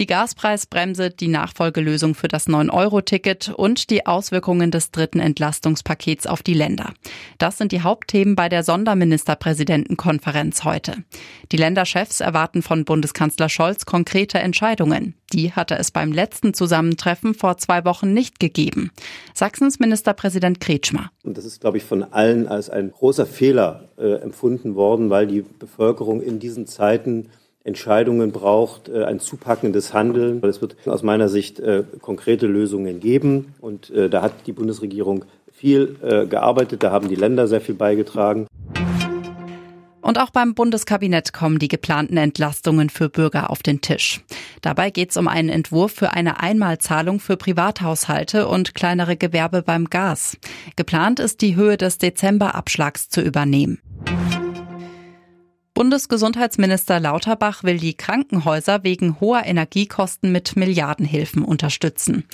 Die Gaspreisbremse, die Nachfolgelösung für das 9-Euro-Ticket und die Auswirkungen des dritten Entlastungspakets auf die Länder. Das sind die Hauptthemen bei der Sonderministerpräsidentenkonferenz heute. Die Länderchefs erwarten von Bundeskanzler Scholz konkrete Entscheidungen. Die hatte es beim letzten Zusammentreffen vor zwei Wochen nicht gegeben. Sachsens Ministerpräsident Kretschmer. Und das ist, glaube ich, von allen als ein großer Fehler äh, empfunden worden, weil die Bevölkerung in diesen Zeiten Entscheidungen braucht, äh, ein zupackendes Handeln. Es wird aus meiner Sicht äh, konkrete Lösungen geben. Und äh, da hat die Bundesregierung viel gearbeitet, da haben die Länder sehr viel beigetragen. Und auch beim Bundeskabinett kommen die geplanten Entlastungen für Bürger auf den Tisch. Dabei geht es um einen Entwurf für eine Einmalzahlung für Privathaushalte und kleinere Gewerbe beim Gas. Geplant ist die Höhe des Dezemberabschlags zu übernehmen. Bundesgesundheitsminister Lauterbach will die Krankenhäuser wegen hoher Energiekosten mit Milliardenhilfen unterstützen.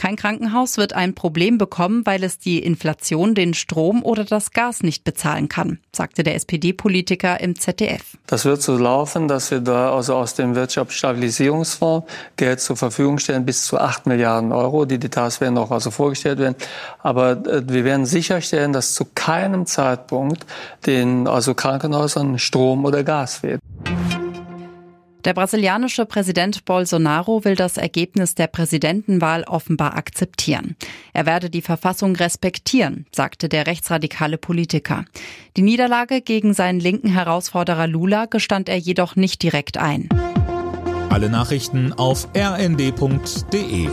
Kein Krankenhaus wird ein Problem bekommen, weil es die Inflation, den Strom oder das Gas nicht bezahlen kann, sagte der SPD-Politiker im ZDF. Das wird so laufen, dass wir da also aus dem Wirtschaftsstabilisierungsfonds Geld zur Verfügung stellen, bis zu 8 Milliarden Euro. Die Details werden noch also vorgestellt werden. Aber äh, wir werden sicherstellen, dass zu keinem Zeitpunkt den also Krankenhäusern Strom oder Gas fehlt. Der brasilianische Präsident Bolsonaro will das Ergebnis der Präsidentenwahl offenbar akzeptieren. Er werde die Verfassung respektieren, sagte der rechtsradikale Politiker. Die Niederlage gegen seinen linken Herausforderer Lula gestand er jedoch nicht direkt ein. Alle Nachrichten auf rnd.de